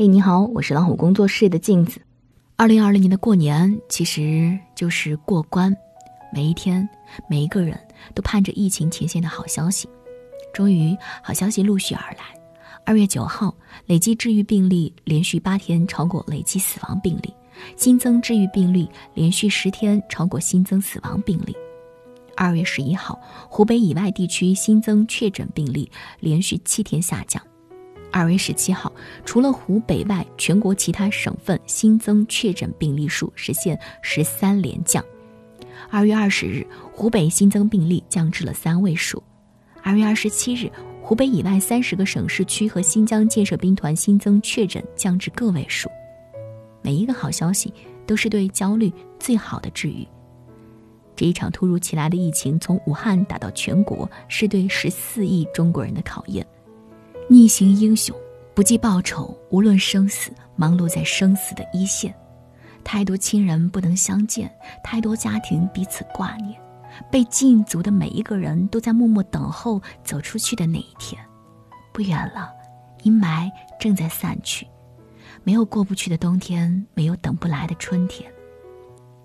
嘿，你好，我是老虎工作室的镜子。二零二零年的过年其实就是过关，每一天，每一个人都盼着疫情前线的好消息。终于，好消息陆续而来。二月九号，累计治愈病例连续八天超过累计死亡病例，新增治愈病例连续十天超过新增死亡病例。二月十一号，湖北以外地区新增确诊病例连续七天下降。二月十七号，除了湖北外，全国其他省份新增确诊病例数实现十三连降。二月二十日，湖北新增病例降至了三位数。二月二十七日，湖北以外三十个省市区和新疆建设兵团新增确诊降至个位数。每一个好消息都是对焦虑最好的治愈。这一场突如其来的疫情从武汉打到全国，是对十四亿中国人的考验。逆行英雄，不计报酬，无论生死，忙碌在生死的一线。太多亲人不能相见，太多家庭彼此挂念。被禁足的每一个人都在默默等候走出去的那一天。不远了，阴霾正在散去。没有过不去的冬天，没有等不来的春天。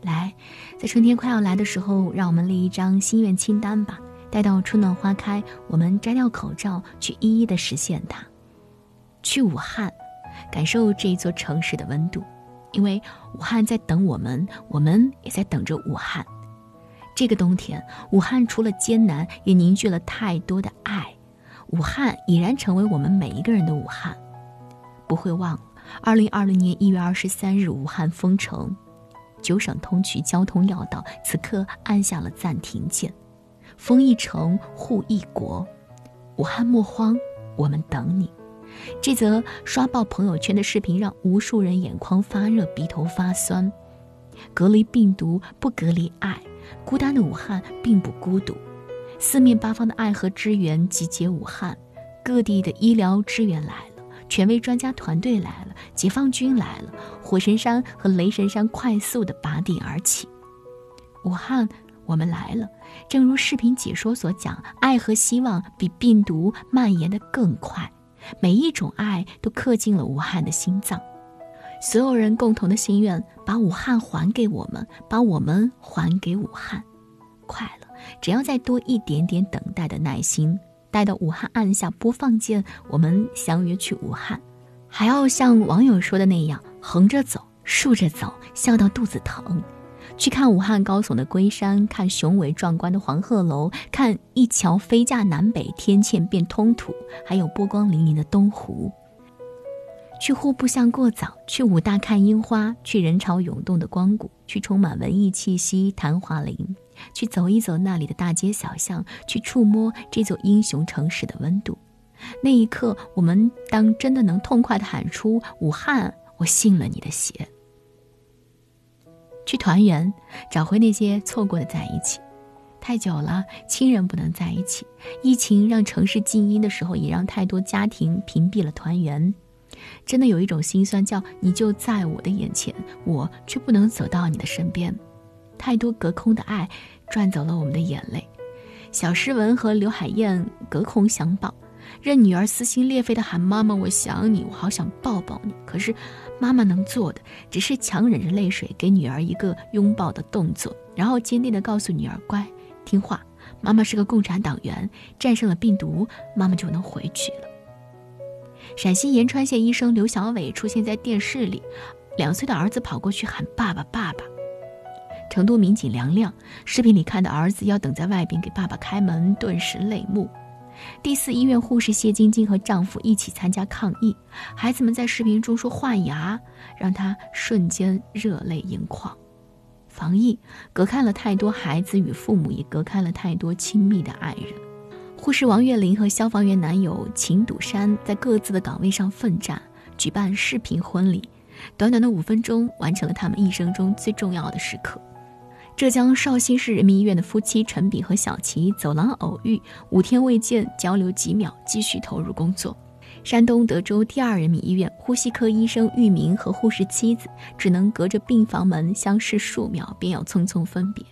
来，在春天快要来的时候，让我们列一张心愿清单吧。待到春暖花开，我们摘掉口罩，去一一的实现它。去武汉，感受这座城市的温度，因为武汉在等我们，我们也在等着武汉。这个冬天，武汉除了艰难，也凝聚了太多的爱。武汉已然成为我们每一个人的武汉。不会忘，二零二零年一月二十三日，武汉封城，九省通衢交通要道此刻按下了暂停键。封一城，护一国，武汉莫慌，我们等你。这则刷爆朋友圈的视频让无数人眼眶发热、鼻头发酸。隔离病毒不隔离爱，孤单的武汉并不孤独。四面八方的爱和支援集结武汉，各地的医疗支援来了，权威专家团队来了，解放军来了，火神山和雷神山快速的拔地而起。武汉。我们来了，正如视频解说所讲，爱和希望比病毒蔓延的更快，每一种爱都刻进了武汉的心脏。所有人共同的心愿，把武汉还给我们，把我们还给武汉。快了，只要再多一点点等待的耐心，待到武汉按下播放键，我们相约去武汉。还要像网友说的那样，横着走，竖着走，笑到肚子疼。去看武汉高耸的龟山，看雄伟壮观的黄鹤楼，看一桥飞架南北，天堑变通途，还有波光粼粼的东湖。去户部巷过早，去武大看樱花，去人潮涌动的光谷，去充满文艺气息昙华林，去走一走那里的大街小巷，去触摸这座英雄城市的温度。那一刻，我们当真的能痛快地喊出：“武汉，我信了你的邪。”去团圆，找回那些错过的在一起。太久了，亲人不能在一起。疫情让城市静音的时候，也让太多家庭屏蔽了团圆。真的有一种心酸，叫你就在我的眼前，我却不能走到你的身边。太多隔空的爱，赚走了我们的眼泪。小诗文和刘海燕隔空相抱。任女儿撕心裂肺地喊：“妈妈，我想你，我好想抱抱你。”可是，妈妈能做的只是强忍着泪水，给女儿一个拥抱的动作，然后坚定地告诉女儿：“乖，听话，妈妈是个共产党员，战胜了病毒，妈妈就能回去了。”陕西延川县医生刘小伟出现在电视里，两岁的儿子跑过去喊：“爸爸，爸爸！”成都民警梁亮视频里看到儿子要等在外边给爸爸开门，顿时泪目。第四医院护士谢晶晶和丈夫一起参加抗疫，孩子们在视频中说换牙，让她瞬间热泪盈眶。防疫隔开了太多孩子与父母，也隔开了太多亲密的爱人。护士王月玲和消防员男友秦笃山在各自的岗位上奋战，举办视频婚礼，短短的五分钟完成了他们一生中最重要的时刻。浙江绍兴市人民医院的夫妻陈炳和小齐走廊偶遇，五天未见，交流几秒，继续投入工作。山东德州第二人民医院呼吸科医生玉明和护士妻子只能隔着病房门相视数秒，便要匆匆分别。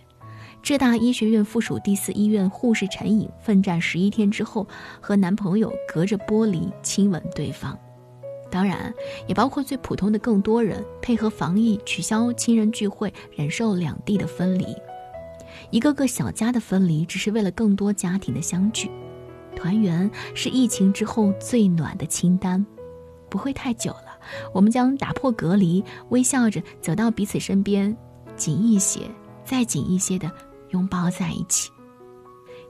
浙大医学院附属第四医院护士陈颖奋战十一天之后，和男朋友隔着玻璃亲吻对方。当然，也包括最普通的更多人配合防疫，取消亲人聚会，忍受两地的分离。一个个小家的分离，只是为了更多家庭的相聚。团圆是疫情之后最暖的清单，不会太久了。我们将打破隔离，微笑着走到彼此身边，紧一些，再紧一些的拥抱在一起。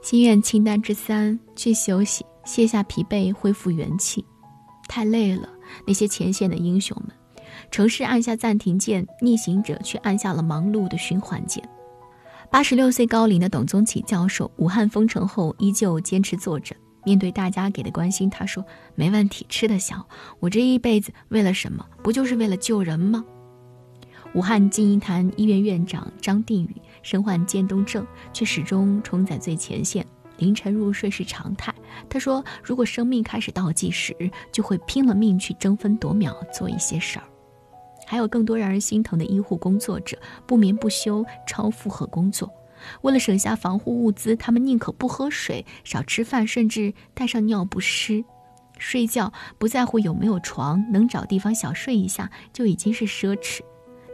心愿清单之三：去休息，卸下疲惫，恢复元气。太累了。那些前线的英雄们，城市按下暂停键，逆行者却按下了忙碌的循环键。八十六岁高龄的董宗启教授，武汉封城后依旧坚持坐诊。面对大家给的关心，他说：“没问题，吃得消。我这一辈子为了什么？不就是为了救人吗？”武汉金银潭医院院长张定宇身患渐冻症，却始终冲在最前线。凌晨入睡是常态。他说：“如果生命开始倒计时，就会拼了命去争分夺秒做一些事儿。”还有更多让人心疼的医护工作者，不眠不休、超负荷工作。为了省下防护物资，他们宁可不喝水、少吃饭，甚至带上尿不湿。睡觉不在乎有没有床，能找地方小睡一下就已经是奢侈。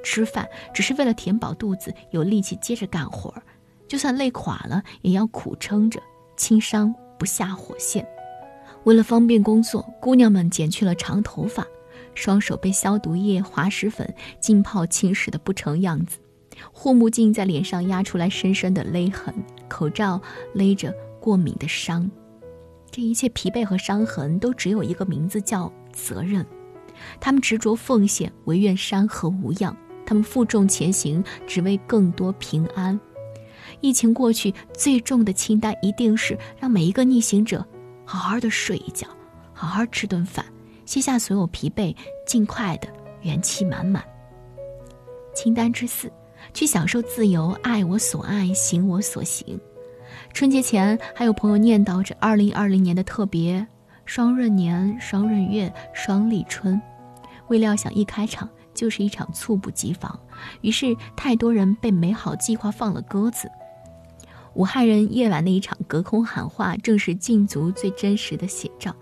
吃饭只是为了填饱肚子，有力气接着干活儿，就算累垮了也要苦撑着。轻伤不下火线。为了方便工作，姑娘们剪去了长头发，双手被消毒液、滑石粉浸泡侵蚀的不成样子。护目镜在脸上压出来深深的勒痕，口罩勒着过敏的伤。这一切疲惫和伤痕都只有一个名字，叫责任。他们执着奉献，唯愿山河无恙。他们负重前行，只为更多平安。疫情过去，最重的清单一定是让每一个逆行者好好的睡一觉，好好吃顿饭，卸下所有疲惫，尽快的元气满满。清单之四，去享受自由，爱我所爱，行我所行。春节前，还有朋友念叨着二零二零年的特别双闰年、双闰月、双立春，未料想一开场就是一场猝不及防，于是太多人被美好计划放了鸽子。武汉人夜晚那一场隔空喊话，正是禁足最真实的写照。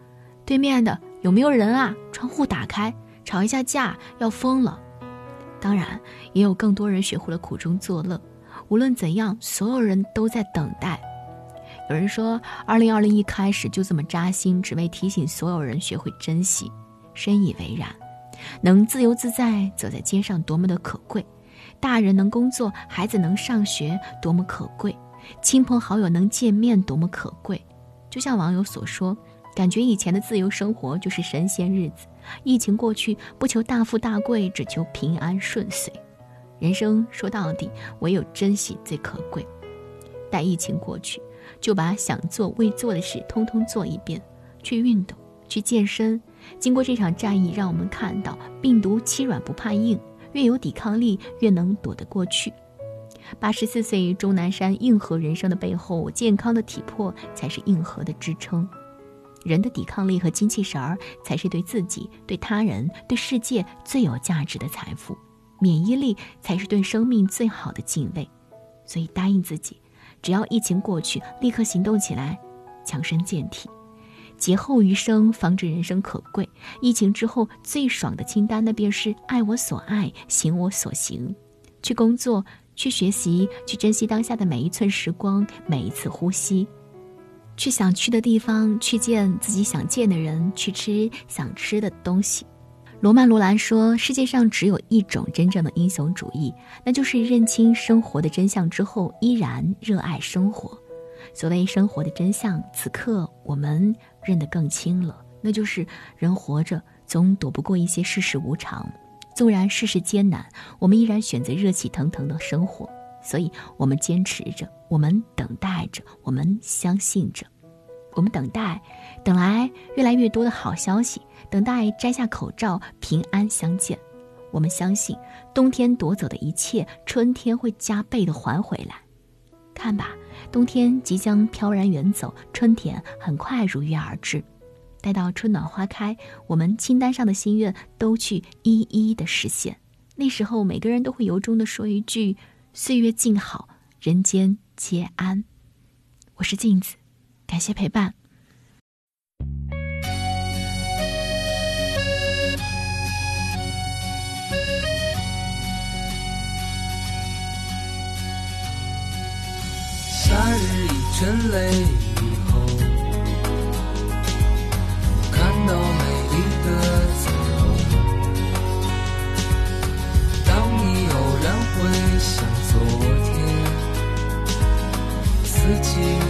对面的有没有人啊？窗户打开，吵一下架要疯了。当然，也有更多人学会了苦中作乐。无论怎样，所有人都在等待。有人说，二零二零一开始就这么扎心，只为提醒所有人学会珍惜。深以为然。能自由自在走在街上，多么的可贵；大人能工作，孩子能上学，多么可贵。亲朋好友能见面多么可贵，就像网友所说，感觉以前的自由生活就是神仙日子。疫情过去，不求大富大贵，只求平安顺遂。人生说到底，唯有珍惜最可贵。待疫情过去，就把想做未做的事通通做一遍，去运动，去健身。经过这场战役，让我们看到病毒欺软不怕硬，越有抵抗力，越能躲得过去。八十四岁钟南山硬核人生的背后，健康的体魄才是硬核的支撑。人的抵抗力和精气神儿，才是对自己、对他人、对世界最有价值的财富。免疫力才是对生命最好的敬畏。所以答应自己，只要疫情过去，立刻行动起来，强身健体。劫后余生，方知人生可贵。疫情之后最爽的清单，那便是爱我所爱，行我所行。去工作。去学习，去珍惜当下的每一寸时光，每一次呼吸；去想去的地方，去见自己想见的人，去吃想吃的东西。罗曼·罗兰说：“世界上只有一种真正的英雄主义，那就是认清生活的真相之后，依然热爱生活。所谓生活的真相，此刻我们认得更清了，那就是人活着总躲不过一些世事无常。”纵然世事艰难，我们依然选择热气腾腾的生活。所以，我们坚持着，我们等待着，我们相信着。我们等待，等来越来越多的好消息，等待摘下口罩，平安相见。我们相信，冬天夺走的一切，春天会加倍的还回来。看吧，冬天即将飘然远走，春天很快如约而至。待到春暖花开，我们清单上的心愿都去一一的实现。那时候，每个人都会由衷的说一句：“岁月静好，人间皆安。”我是镜子，感谢陪伴。夏日已成泪。自己。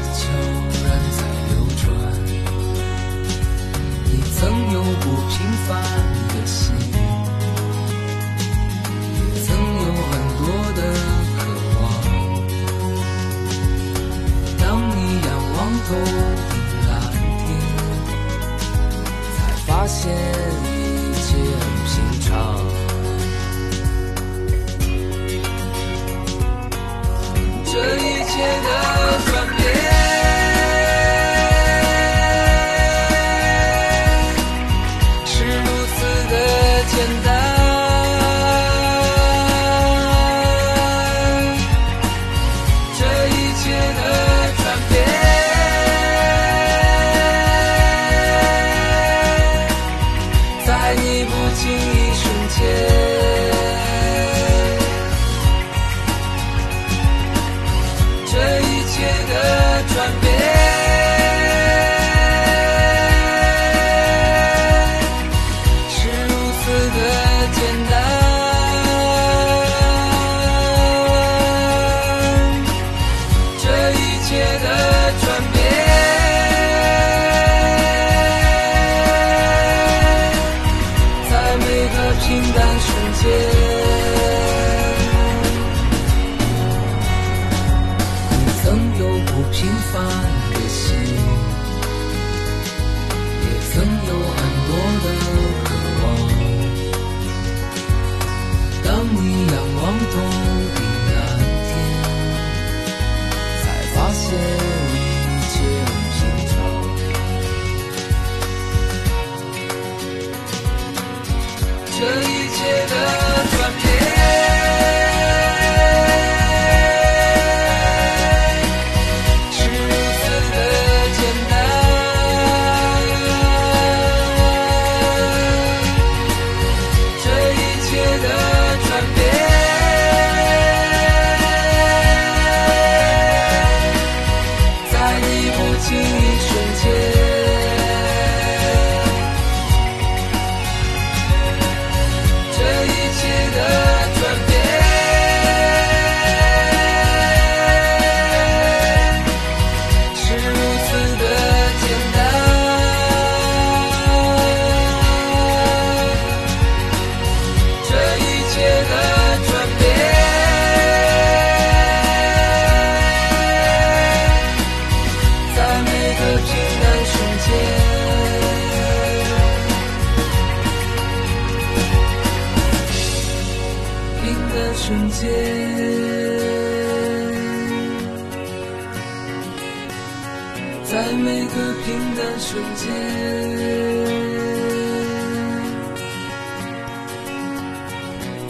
在每个平淡瞬间。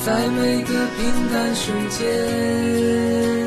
在每个平淡瞬间。